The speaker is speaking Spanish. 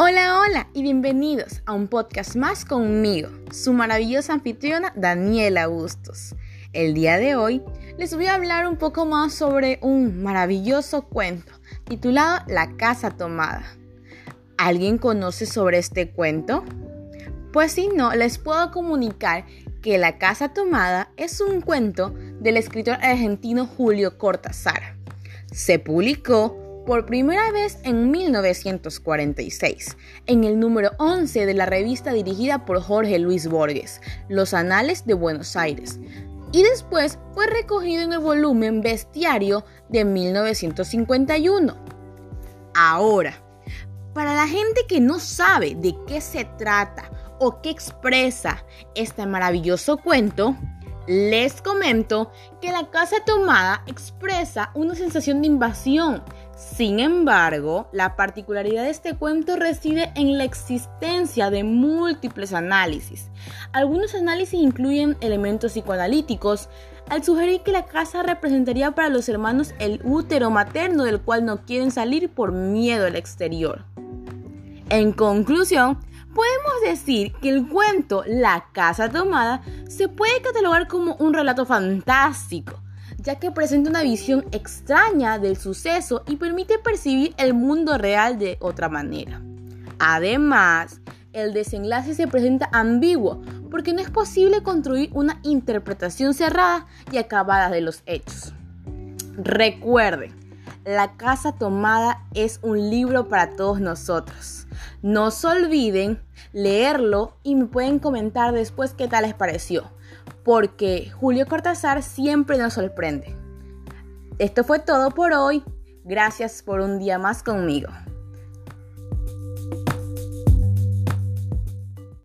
Hola, hola y bienvenidos a un podcast más conmigo, su maravillosa anfitriona Daniela Bustos. El día de hoy les voy a hablar un poco más sobre un maravilloso cuento titulado La Casa Tomada. ¿Alguien conoce sobre este cuento? Pues si no, les puedo comunicar que La Casa Tomada es un cuento del escritor argentino Julio Cortázar. Se publicó por primera vez en 1946, en el número 11 de la revista dirigida por Jorge Luis Borges, Los Anales de Buenos Aires, y después fue recogido en el volumen Bestiario de 1951. Ahora, para la gente que no sabe de qué se trata o qué expresa este maravilloso cuento, les comento que la casa tomada expresa una sensación de invasión. Sin embargo, la particularidad de este cuento reside en la existencia de múltiples análisis. Algunos análisis incluyen elementos psicoanalíticos, al sugerir que la casa representaría para los hermanos el útero materno del cual no quieren salir por miedo al exterior. En conclusión, podemos decir que el cuento La Casa Tomada se puede catalogar como un relato fantástico, ya que presenta una visión extraña del suceso y permite percibir el mundo real de otra manera. Además, el desenlace se presenta ambiguo porque no es posible construir una interpretación cerrada y acabada de los hechos. Recuerden, La Casa Tomada es un libro para todos nosotros. No se olviden leerlo y me pueden comentar después qué tal les pareció, porque Julio Cortázar siempre nos sorprende. Esto fue todo por hoy. Gracias por un día más conmigo.